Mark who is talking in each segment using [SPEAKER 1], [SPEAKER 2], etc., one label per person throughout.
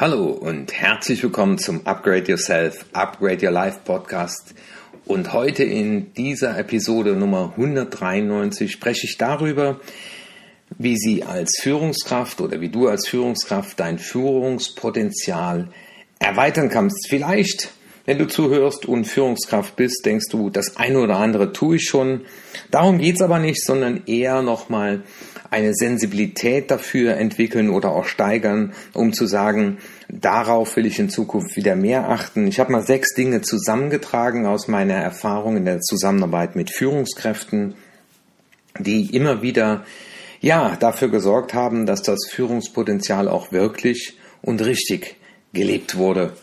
[SPEAKER 1] Hallo und herzlich willkommen zum Upgrade Yourself, Upgrade Your Life Podcast. Und heute in dieser Episode Nummer 193 spreche ich darüber, wie Sie als Führungskraft oder wie du als Führungskraft dein Führungspotenzial erweitern kannst. Vielleicht, wenn du zuhörst und Führungskraft bist, denkst du, das eine oder andere tue ich schon. Darum geht es aber nicht, sondern eher nochmal eine Sensibilität dafür entwickeln oder auch steigern, um zu sagen, darauf will ich in Zukunft wieder mehr achten. Ich habe mal sechs Dinge zusammengetragen aus meiner Erfahrung in der Zusammenarbeit mit Führungskräften, die immer wieder ja, dafür gesorgt haben, dass das Führungspotenzial auch wirklich und richtig gelebt wurde.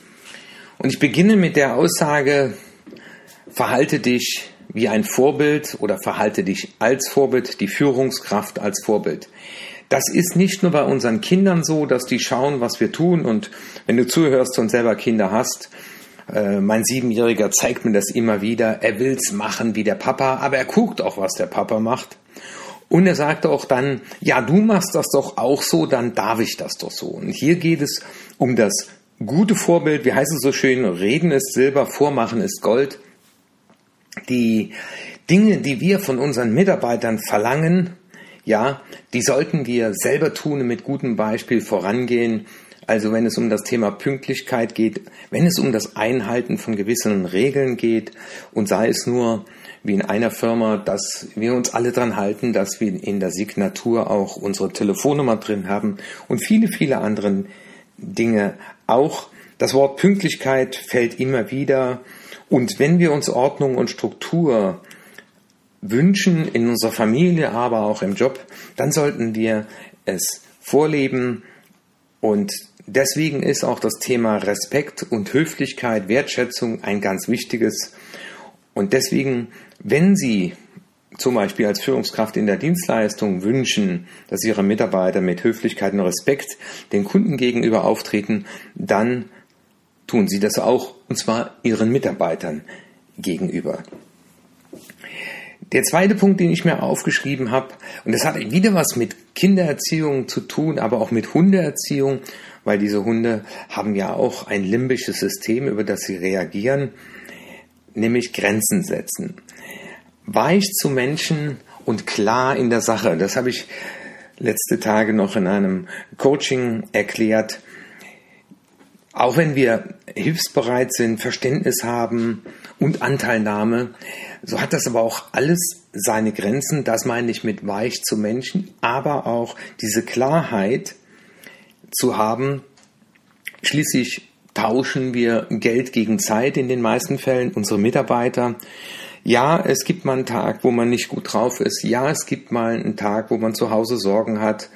[SPEAKER 1] Und ich beginne mit der Aussage, verhalte dich wie ein Vorbild oder verhalte dich als Vorbild, die Führungskraft als Vorbild. Das ist nicht nur bei unseren Kindern so, dass die schauen, was wir tun und wenn du zuhörst und selber Kinder hast, äh, mein Siebenjähriger zeigt mir das immer wieder, er will's machen wie der Papa, aber er guckt auch, was der Papa macht. Und er sagt auch dann, ja, du machst das doch auch so, dann darf ich das doch so. Und hier geht es um das gute Vorbild, wie heißt es so schön, reden ist Silber, vormachen ist Gold die Dinge, die wir von unseren Mitarbeitern verlangen, ja, die sollten wir selber tun und mit gutem Beispiel vorangehen. Also wenn es um das Thema Pünktlichkeit geht, wenn es um das Einhalten von gewissen Regeln geht und sei es nur wie in einer Firma, dass wir uns alle dran halten, dass wir in der Signatur auch unsere Telefonnummer drin haben und viele, viele andere Dinge auch. Das Wort Pünktlichkeit fällt immer wieder und wenn wir uns Ordnung und Struktur wünschen, in unserer Familie, aber auch im Job, dann sollten wir es vorleben. Und deswegen ist auch das Thema Respekt und Höflichkeit, Wertschätzung ein ganz wichtiges. Und deswegen, wenn Sie zum Beispiel als Führungskraft in der Dienstleistung wünschen, dass Ihre Mitarbeiter mit Höflichkeit und Respekt den Kunden gegenüber auftreten, dann tun sie das auch, und zwar ihren Mitarbeitern gegenüber. Der zweite Punkt, den ich mir aufgeschrieben habe, und das hat wieder was mit Kindererziehung zu tun, aber auch mit Hundeerziehung, weil diese Hunde haben ja auch ein limbisches System, über das sie reagieren, nämlich Grenzen setzen. Weich zu Menschen und klar in der Sache. Das habe ich letzte Tage noch in einem Coaching erklärt. Auch wenn wir hilfsbereit sind, Verständnis haben und Anteilnahme, so hat das aber auch alles seine Grenzen. Das meine ich mit weich zu Menschen, aber auch diese Klarheit zu haben. Schließlich tauschen wir Geld gegen Zeit in den meisten Fällen, unsere Mitarbeiter. Ja, es gibt mal einen Tag, wo man nicht gut drauf ist. Ja, es gibt mal einen Tag, wo man zu Hause Sorgen hat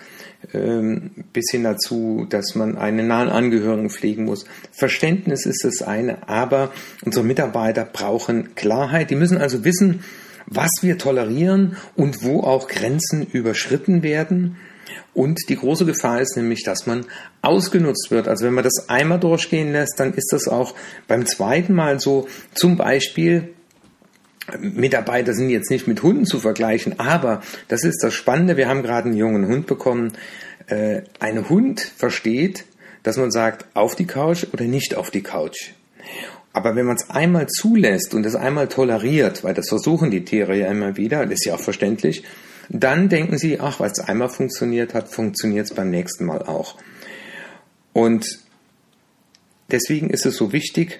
[SPEAKER 1] bis hin dazu, dass man einen nahen Angehörigen pflegen muss. Verständnis ist das eine, aber unsere Mitarbeiter brauchen Klarheit. Die müssen also wissen, was wir tolerieren und wo auch Grenzen überschritten werden. Und die große Gefahr ist nämlich, dass man ausgenutzt wird. Also wenn man das einmal durchgehen lässt, dann ist das auch beim zweiten Mal so. Zum Beispiel, Mitarbeiter sind jetzt nicht mit Hunden zu vergleichen, aber das ist das Spannende. Wir haben gerade einen jungen Hund bekommen. Äh, ein Hund versteht, dass man sagt, auf die Couch oder nicht auf die Couch. Aber wenn man es einmal zulässt und es einmal toleriert, weil das versuchen die Tiere ja immer wieder, das ist ja auch verständlich, dann denken sie, ach, weil es einmal funktioniert hat, funktioniert es beim nächsten Mal auch. Und deswegen ist es so wichtig,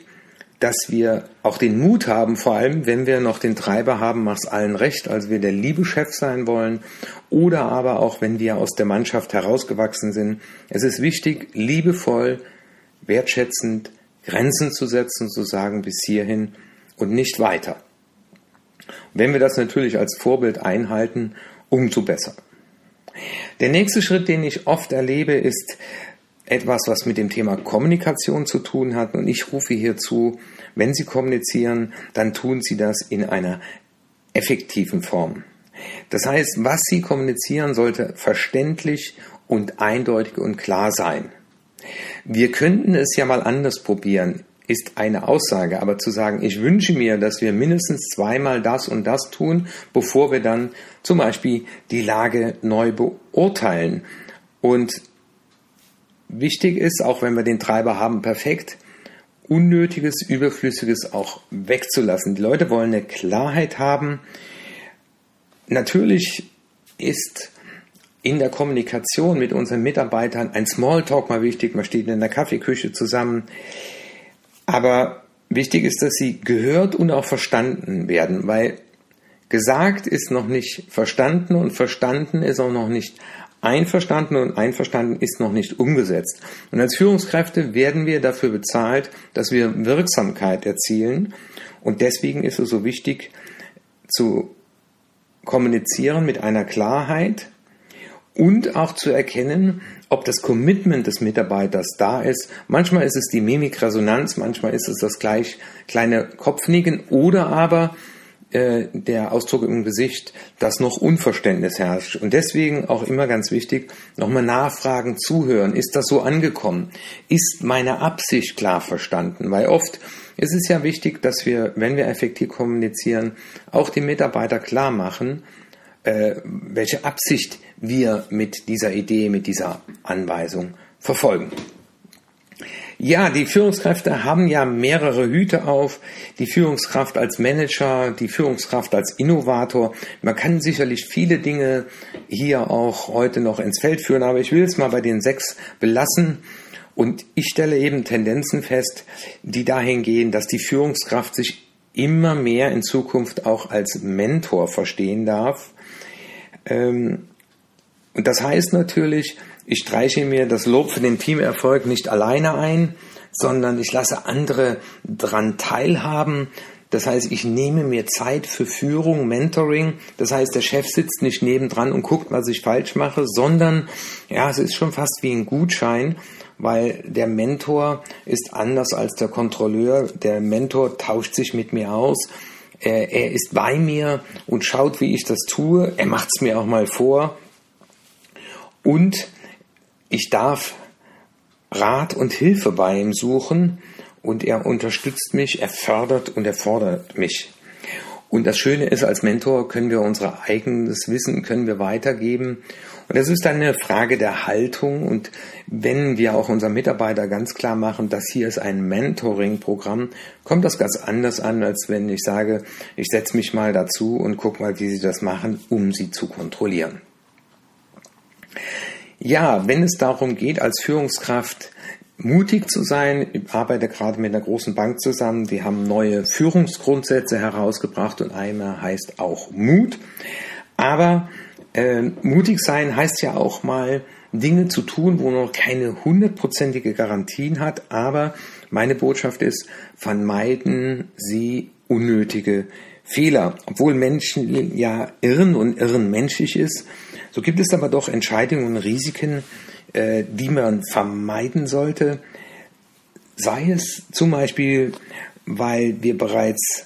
[SPEAKER 1] dass wir auch den Mut haben, vor allem wenn wir noch den Treiber haben, mach's allen recht, also wir der liebe Chef sein wollen, oder aber auch wenn wir aus der Mannschaft herausgewachsen sind. Es ist wichtig, liebevoll, wertschätzend Grenzen zu setzen, zu sagen bis hierhin und nicht weiter. Wenn wir das natürlich als Vorbild einhalten, umso besser. Der nächste Schritt, den ich oft erlebe, ist, etwas, was mit dem Thema Kommunikation zu tun hat. Und ich rufe hierzu, wenn Sie kommunizieren, dann tun Sie das in einer effektiven Form. Das heißt, was Sie kommunizieren, sollte verständlich und eindeutig und klar sein. Wir könnten es ja mal anders probieren, ist eine Aussage, aber zu sagen, ich wünsche mir, dass wir mindestens zweimal das und das tun, bevor wir dann zum Beispiel die Lage neu beurteilen. Und wichtig ist, auch wenn wir den Treiber haben, perfekt, Unnötiges, Überflüssiges auch wegzulassen. Die Leute wollen eine Klarheit haben. Natürlich ist in der Kommunikation mit unseren Mitarbeitern ein Smalltalk mal wichtig. Man steht in der Kaffeeküche zusammen. Aber wichtig ist, dass sie gehört und auch verstanden werden, weil gesagt ist noch nicht verstanden und verstanden ist auch noch nicht einverstanden und einverstanden ist noch nicht umgesetzt. Und als Führungskräfte werden wir dafür bezahlt, dass wir Wirksamkeit erzielen. Und deswegen ist es so wichtig zu kommunizieren mit einer Klarheit und auch zu erkennen, ob das Commitment des Mitarbeiters da ist. Manchmal ist es die Mimikresonanz, manchmal ist es das gleich kleine Kopfnicken oder aber äh, der Ausdruck im Gesicht, dass noch Unverständnis herrscht. Und deswegen auch immer ganz wichtig, nochmal nachfragen, zuhören. Ist das so angekommen? Ist meine Absicht klar verstanden? Weil oft ist es ja wichtig, dass wir, wenn wir effektiv kommunizieren, auch die Mitarbeiter klar machen, äh, welche Absicht wir mit dieser Idee, mit dieser Anweisung verfolgen. Ja, die Führungskräfte haben ja mehrere Hüte auf. Die Führungskraft als Manager, die Führungskraft als Innovator. Man kann sicherlich viele Dinge hier auch heute noch ins Feld führen, aber ich will es mal bei den sechs belassen. Und ich stelle eben Tendenzen fest, die dahin gehen, dass die Führungskraft sich immer mehr in Zukunft auch als Mentor verstehen darf. Ähm, und das heißt natürlich, ich streiche mir das Lob für den Teamerfolg nicht alleine ein, sondern ich lasse andere dran teilhaben. Das heißt, ich nehme mir Zeit für Führung, Mentoring. Das heißt, der Chef sitzt nicht nebendran und guckt, was ich falsch mache, sondern ja, es ist schon fast wie ein Gutschein, weil der Mentor ist anders als der Kontrolleur. Der Mentor tauscht sich mit mir aus. Er, ist bei mir und schaut, wie ich das tue. Er macht es mir auch mal vor. Und ich darf Rat und Hilfe bei ihm suchen und er unterstützt mich, er fördert und er fordert mich. Und das Schöne ist, als Mentor können wir unser eigenes Wissen können wir weitergeben. Und das ist dann eine Frage der Haltung. Und wenn wir auch unseren Mitarbeiter ganz klar machen, dass hier ist ein Mentoring-Programm, kommt das ganz anders an, als wenn ich sage, ich setze mich mal dazu und gucke mal, wie sie das machen, um sie zu kontrollieren. Ja, wenn es darum geht, als Führungskraft mutig zu sein, ich arbeite gerade mit einer großen Bank zusammen, die haben neue Führungsgrundsätze herausgebracht und einer heißt auch Mut. Aber äh, mutig sein heißt ja auch mal Dinge zu tun, wo man noch keine hundertprozentige Garantien hat. Aber meine Botschaft ist, vermeiden Sie unnötige Fehler. Obwohl Menschen ja irren und irren menschlich ist, so gibt es aber doch Entscheidungen und Risiken, äh, die man vermeiden sollte. Sei es zum Beispiel, weil wir bereits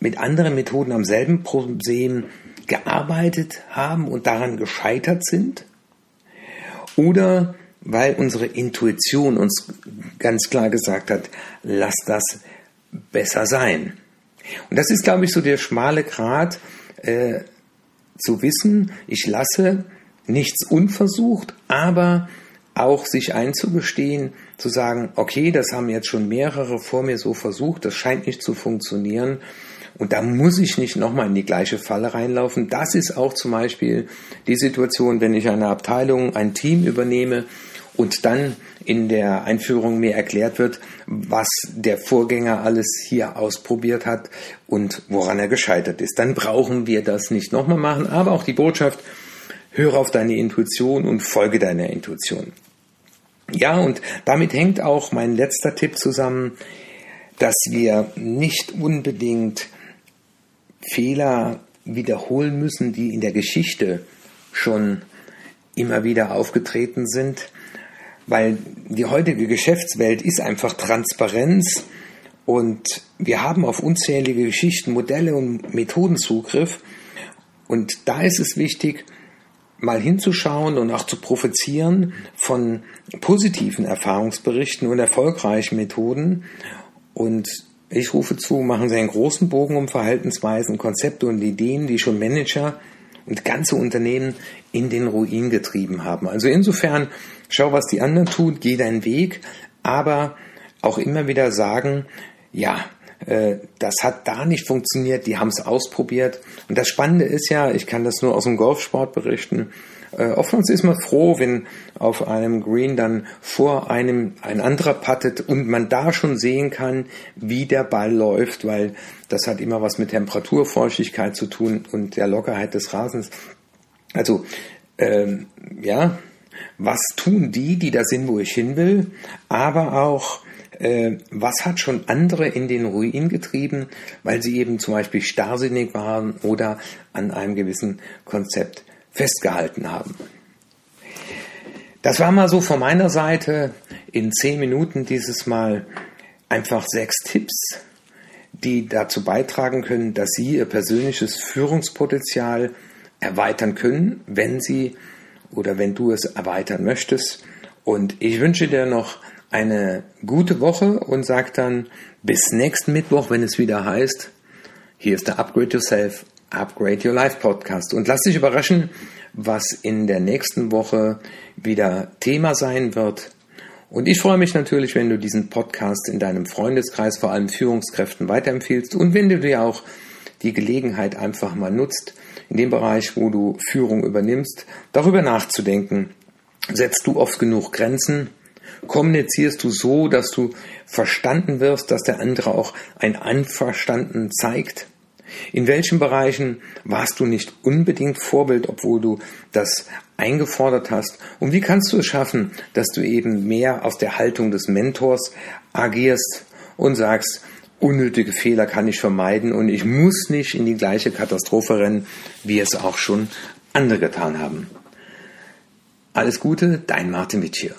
[SPEAKER 1] mit anderen Methoden am selben Problem gearbeitet haben und daran gescheitert sind. Oder weil unsere Intuition uns ganz klar gesagt hat, lass das besser sein. Und das ist, glaube ich, so der schmale Grat, äh, zu wissen, ich lasse nichts unversucht, aber auch sich einzugestehen, zu sagen, okay, das haben jetzt schon mehrere vor mir so versucht, das scheint nicht zu funktionieren und da muss ich nicht nochmal in die gleiche Falle reinlaufen. Das ist auch zum Beispiel die Situation, wenn ich eine Abteilung, ein Team übernehme und dann in der Einführung mir erklärt wird, was der Vorgänger alles hier ausprobiert hat und woran er gescheitert ist. Dann brauchen wir das nicht nochmal machen, aber auch die Botschaft, höre auf deine Intuition und folge deiner Intuition. Ja, und damit hängt auch mein letzter Tipp zusammen, dass wir nicht unbedingt Fehler wiederholen müssen, die in der Geschichte schon immer wieder aufgetreten sind, weil die heutige Geschäftswelt ist einfach Transparenz und wir haben auf unzählige Geschichten, Modelle und Methoden Zugriff. Und da ist es wichtig, mal hinzuschauen und auch zu profitieren von positiven Erfahrungsberichten und erfolgreichen Methoden. Und ich rufe zu, machen Sie einen großen Bogen um Verhaltensweisen, Konzepte und Ideen, die schon Manager und ganze Unternehmen in den Ruin getrieben haben. Also insofern, schau, was die anderen tun, geh deinen Weg, aber auch immer wieder sagen, ja, äh, das hat da nicht funktioniert, die haben es ausprobiert. Und das Spannende ist ja, ich kann das nur aus dem Golfsport berichten, äh, oftmals ist man froh, wenn auf einem Green dann vor einem ein anderer puttet und man da schon sehen kann, wie der Ball läuft, weil das hat immer was mit Temperaturfeuchtigkeit zu tun und der Lockerheit des Rasens. Also ähm, ja, was tun die, die da sind, wo ich hin will, aber auch äh, was hat schon andere in den Ruin getrieben, weil sie eben zum Beispiel starrsinnig waren oder an einem gewissen Konzept festgehalten haben. Das war mal so von meiner Seite in zehn Minuten dieses Mal einfach sechs Tipps, die dazu beitragen können, dass Sie Ihr persönliches Führungspotenzial erweitern können, wenn Sie oder wenn du es erweitern möchtest. Und ich wünsche dir noch eine gute Woche und sage dann bis nächsten Mittwoch, wenn es wieder heißt, hier ist der Upgrade Yourself Upgrade Your Life Podcast. Und lass dich überraschen, was in der nächsten Woche wieder Thema sein wird. Und ich freue mich natürlich, wenn du diesen Podcast in deinem Freundeskreis, vor allem Führungskräften, weiterempfiehlst und wenn du dir auch die Gelegenheit einfach mal nutzt, in dem Bereich, wo du Führung übernimmst, darüber nachzudenken. Setzt du oft genug Grenzen? Kommunizierst du so, dass du verstanden wirst, dass der andere auch ein Einverstanden zeigt? In welchen Bereichen warst du nicht unbedingt Vorbild, obwohl du das eingefordert hast? Und wie kannst du es schaffen, dass du eben mehr aus der Haltung des Mentors agierst und sagst, unnötige Fehler kann ich vermeiden und ich muss nicht in die gleiche Katastrophe rennen, wie es auch schon andere getan haben. Alles Gute, dein Martin Witsch hier.